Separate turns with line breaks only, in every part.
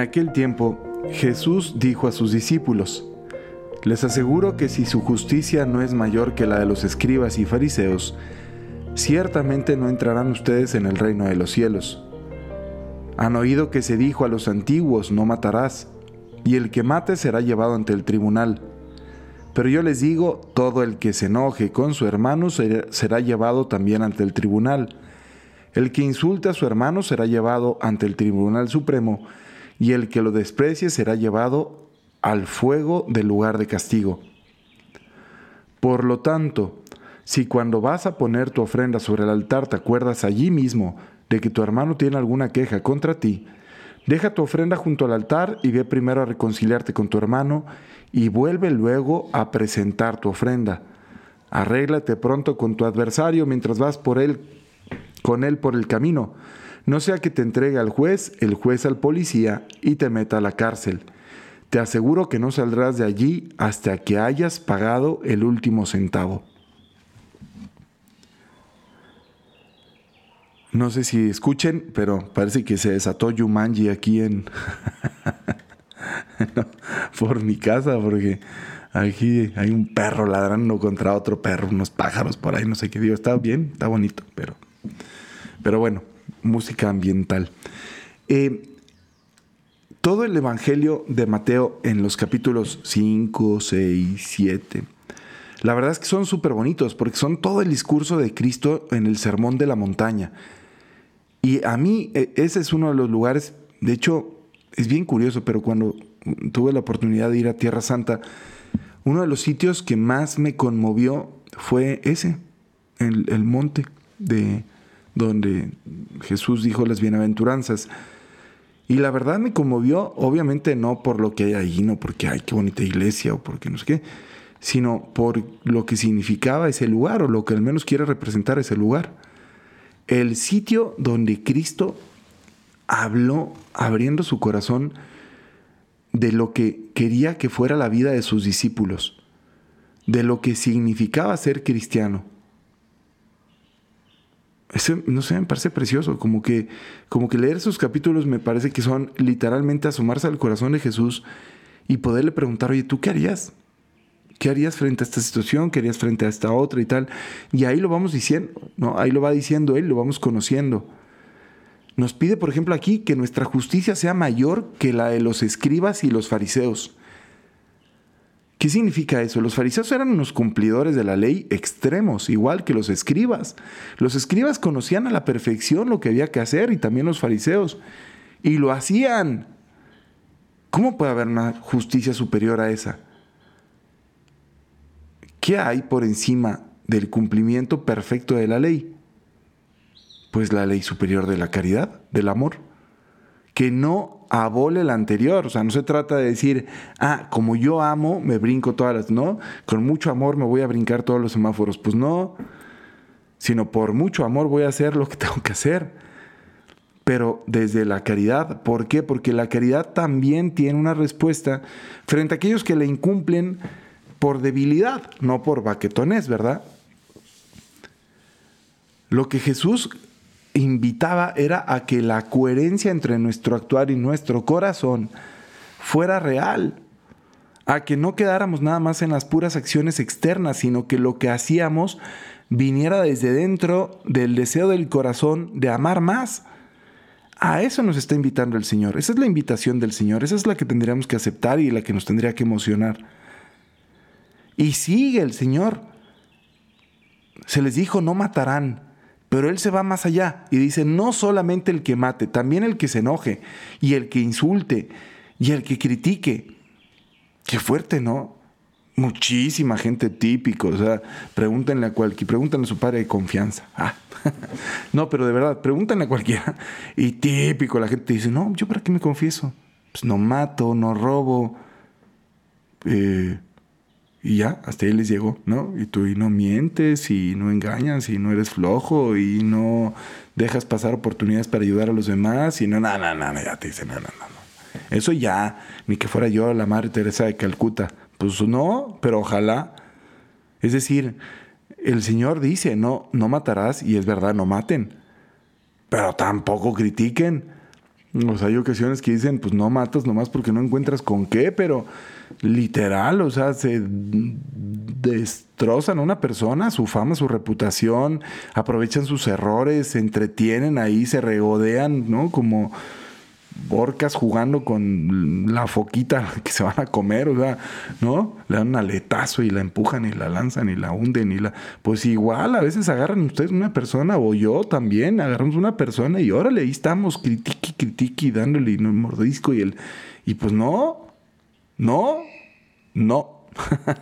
En aquel tiempo, Jesús dijo a sus discípulos, Les aseguro que si su justicia no es mayor que la de los escribas y fariseos, ciertamente no entrarán ustedes en el reino de los cielos. Han oído que se dijo a los antiguos, no matarás, y el que mate será llevado ante el tribunal. Pero yo les digo, todo el que se enoje con su hermano será llevado también ante el tribunal. El que insulte a su hermano será llevado ante el tribunal supremo, y el que lo desprecie será llevado al fuego del lugar de castigo. Por lo tanto, si cuando vas a poner tu ofrenda sobre el altar te acuerdas allí mismo de que tu hermano tiene alguna queja contra ti, deja tu ofrenda junto al altar y ve primero a reconciliarte con tu hermano y vuelve luego a presentar tu ofrenda. Arréglate pronto con tu adversario mientras vas por él con él por el camino no sea que te entregue al juez, el juez al policía y te meta a la cárcel. Te aseguro que no saldrás de allí hasta que hayas pagado el último centavo. No sé si escuchen, pero parece que se desató Yumanji aquí en... por mi casa, porque aquí hay un perro ladrando contra otro perro, unos pájaros por ahí, no sé qué digo. Está bien, está bonito, pero... Pero bueno, música ambiental. Eh, todo el Evangelio de Mateo en los capítulos 5, 6, 7, la verdad es que son súper bonitos porque son todo el discurso de Cristo en el Sermón de la Montaña. Y a mí e, ese es uno de los lugares, de hecho es bien curioso, pero cuando tuve la oportunidad de ir a Tierra Santa, uno de los sitios que más me conmovió fue ese, el monte de, donde Jesús dijo las bienaventuranzas. Y la verdad me conmovió, obviamente no por lo que hay ahí, no porque hay qué bonita iglesia o porque no sé qué, sino por lo que significaba ese lugar o lo que al menos quiere representar ese lugar. El sitio donde Cristo habló abriendo su corazón de lo que quería que fuera la vida de sus discípulos, de lo que significaba ser cristiano no sé, me parece precioso, como que, como que leer esos capítulos me parece que son literalmente asomarse al corazón de Jesús y poderle preguntar, oye, ¿tú qué harías? ¿Qué harías frente a esta situación? ¿Qué harías frente a esta otra y tal? Y ahí lo vamos diciendo, ¿no? Ahí lo va diciendo él, lo vamos conociendo. Nos pide, por ejemplo, aquí que nuestra justicia sea mayor que la de los escribas y los fariseos. ¿Qué significa eso? Los fariseos eran unos cumplidores de la ley extremos, igual que los escribas. Los escribas conocían a la perfección lo que había que hacer y también los fariseos. Y lo hacían. ¿Cómo puede haber una justicia superior a esa? ¿Qué hay por encima del cumplimiento perfecto de la ley? Pues la ley superior de la caridad, del amor, que no abole la anterior. O sea, no se trata de decir, ah, como yo amo, me brinco todas las. No, con mucho amor me voy a brincar todos los semáforos. Pues no, sino por mucho amor voy a hacer lo que tengo que hacer. Pero desde la caridad. ¿Por qué? Porque la caridad también tiene una respuesta frente a aquellos que le incumplen por debilidad, no por baquetones, ¿verdad? Lo que Jesús invitaba era a que la coherencia entre nuestro actuar y nuestro corazón fuera real, a que no quedáramos nada más en las puras acciones externas, sino que lo que hacíamos viniera desde dentro del deseo del corazón de amar más. A eso nos está invitando el Señor. Esa es la invitación del Señor. Esa es la que tendríamos que aceptar y la que nos tendría que emocionar. Y sigue el Señor. Se les dijo, no matarán. Pero él se va más allá y dice, no solamente el que mate, también el que se enoje y el que insulte y el que critique. Qué fuerte, ¿no? Muchísima gente típico, o sea, pregúntenle a cualquiera, pregúntenle a su padre de confianza. Ah. no, pero de verdad, pregúntenle a cualquiera. Y típico, la gente dice, no, ¿yo para qué me confieso? Pues no mato, no robo. Eh, y ya, hasta ahí les llegó, ¿no? Y tú no mientes y no engañas y no eres flojo y no dejas pasar oportunidades para ayudar a los demás y no, no, no, no, ya te dicen, no, no, no. Eso ya, ni que fuera yo la Madre Teresa de Calcuta. Pues no, pero ojalá. Es decir, el Señor dice, no, no matarás, y es verdad, no maten, pero tampoco critiquen. O sea, hay ocasiones que dicen, pues no matas nomás porque no encuentras con qué, pero literal, o sea, se destrozan a una persona, su fama, su reputación, aprovechan sus errores, se entretienen ahí, se regodean, ¿no? Como orcas jugando con la foquita que se van a comer, o sea, ¿no? Le dan un aletazo y la empujan y la lanzan y la hunden y la... Pues igual, a veces agarran ustedes una persona o yo también, agarramos una persona y órale, ahí estamos, critiqui, critiqui, dándole un mordisco y el... Y pues no, no, no.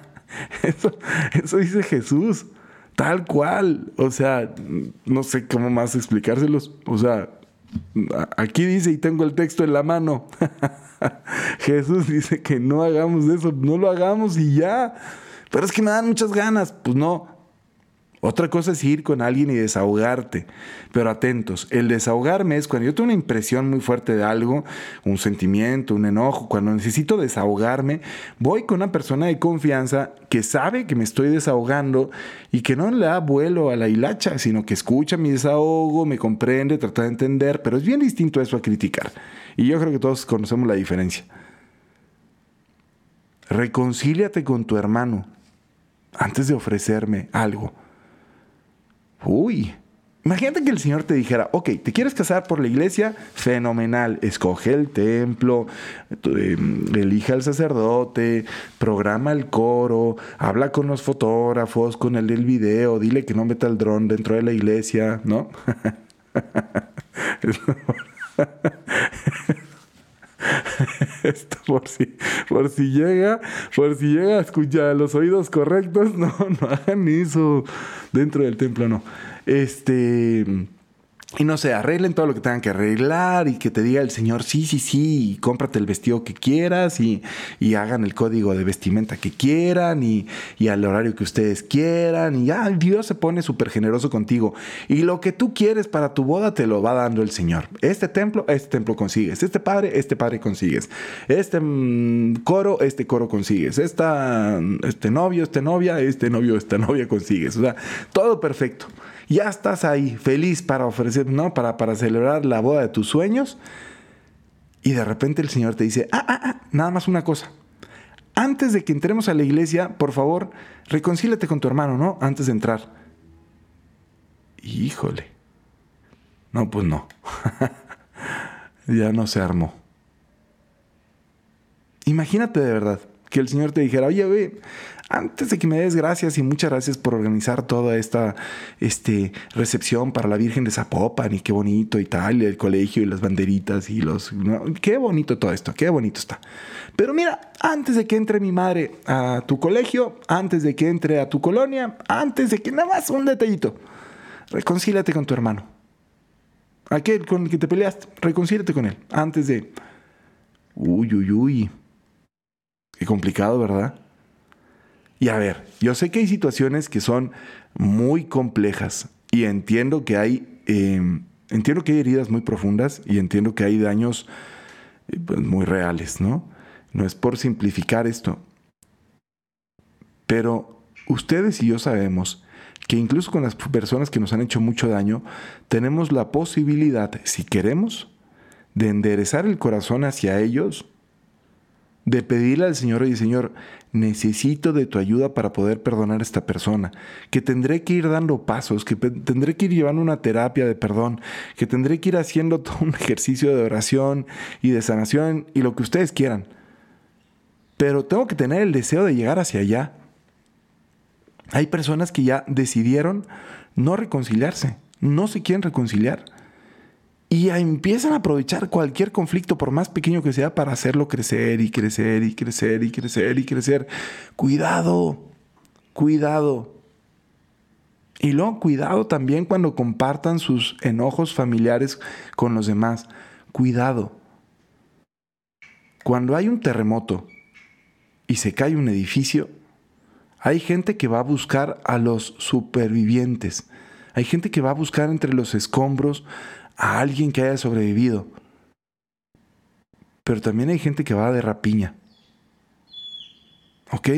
eso, eso dice Jesús, tal cual. O sea, no sé cómo más explicárselos. O sea, Aquí dice, y tengo el texto en la mano. Jesús dice que no hagamos eso, no lo hagamos y ya. Pero es que me dan muchas ganas. Pues no, otra cosa es ir con alguien y desahogarte. Pero atentos, el desahogarme es cuando yo tengo una impresión muy fuerte de algo, un sentimiento, un enojo, cuando necesito desahogarme, voy con una persona de confianza que sabe que me estoy desahogando y que no le da vuelo a la hilacha, sino que escucha mi desahogo, me comprende, trata de entender, pero es bien distinto eso a criticar. Y yo creo que todos conocemos la diferencia. Reconcíliate con tu hermano antes de ofrecerme algo. Uy, imagínate que el Señor te dijera, ok, ¿te quieres casar por la iglesia? Fenomenal, escoge el templo, em, elija al sacerdote, programa el coro, habla con los fotógrafos, con el del video, dile que no meta el dron dentro de la iglesia, ¿no? Esto por si, por si llega, por si llega a escuchar los oídos correctos, no, no hagan eso dentro del templo, no. Este y no sé, arreglen todo lo que tengan que arreglar y que te diga el Señor, sí, sí, sí, cómprate el vestido que quieras y, hagan el código de vestimenta que quieran y, al horario que ustedes quieran y ya Dios se pone súper generoso contigo. Y lo que tú quieres para tu boda te lo va dando el Señor. Este templo, este templo consigues. Este padre, este padre consigues. Este mm, coro, este coro consigues. Esta, este novio, este novia, este novio, esta novia consigues. O sea, todo perfecto ya estás ahí, feliz para ofrecer, ¿no? Para, para celebrar la boda de tus sueños. Y de repente el Señor te dice, ah, ah, ah, nada más una cosa. Antes de que entremos a la iglesia, por favor, reconcílate con tu hermano, ¿no? Antes de entrar. Híjole. No, pues no. ya no se armó. Imagínate de verdad que el Señor te dijera, oye, ve, antes de que me des gracias y muchas gracias por organizar toda esta este, recepción para la Virgen de Zapopan y qué bonito y tal, el colegio y las banderitas y los... Qué bonito todo esto, qué bonito está. Pero mira, antes de que entre mi madre a tu colegio, antes de que entre a tu colonia, antes de que nada más un detallito, reconcílate con tu hermano. Aquel con el que te peleaste, reconcílate con él antes de... Uy, uy, uy. Qué complicado, ¿verdad? Y a ver, yo sé que hay situaciones que son muy complejas y entiendo que hay, em, entiendo que hay heridas muy profundas y entiendo que hay daños eh, pues, muy reales, ¿no? No es por simplificar esto. Pero ustedes y yo sabemos que incluso con las personas que nos han hecho mucho daño, tenemos la posibilidad, si queremos, de enderezar el corazón hacia ellos de pedirle al Señor, oye Señor, necesito de tu ayuda para poder perdonar a esta persona, que tendré que ir dando pasos, que tendré que ir llevando una terapia de perdón, que tendré que ir haciendo todo un ejercicio de oración y de sanación y lo que ustedes quieran. Pero tengo que tener el deseo de llegar hacia allá. Hay personas que ya decidieron no reconciliarse, no se quieren reconciliar y empiezan a aprovechar cualquier conflicto, por más pequeño que sea, para hacerlo crecer y crecer y crecer y crecer y crecer. Cuidado, cuidado. Y luego cuidado también cuando compartan sus enojos familiares con los demás. Cuidado. Cuando hay un terremoto y se cae un edificio, hay gente que va a buscar a los supervivientes. Hay gente que va a buscar entre los escombros a alguien que haya sobrevivido. Pero también hay gente que va de rapiña. ¿Ok?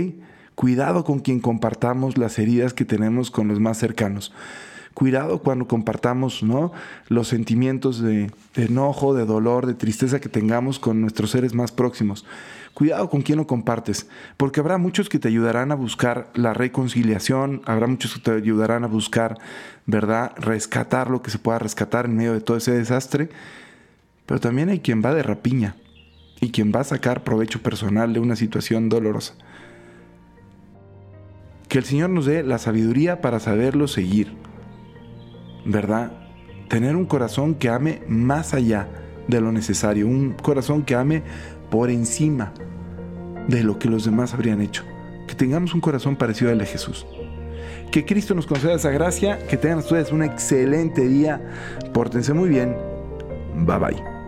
Cuidado con quien compartamos las heridas que tenemos con los más cercanos. Cuidado cuando compartamos ¿no? los sentimientos de, enojo, de dolor, de tristeza que tengamos con nuestros seres más próximos. Cuidado con quién lo compartes, porque habrá muchos que te ayudarán a buscar la reconciliación, habrá muchos que te ayudarán a buscar, ¿verdad?, rescatar lo que se pueda rescatar en medio de todo ese desastre, pero también hay quien va de rapiña y quien va a sacar provecho personal de una situación dolorosa. Que el Señor nos dé la sabiduría para saberlo seguir, ¿verdad? Tener un corazón que ame más allá de lo necesario, un corazón que ame por encima de lo que los demás habrían hecho. Que tengamos un corazón parecido al de Jesús. Que Cristo nos conceda esa gracia, que tengan ustedes un excelente día, pórtense muy bien, bye bye.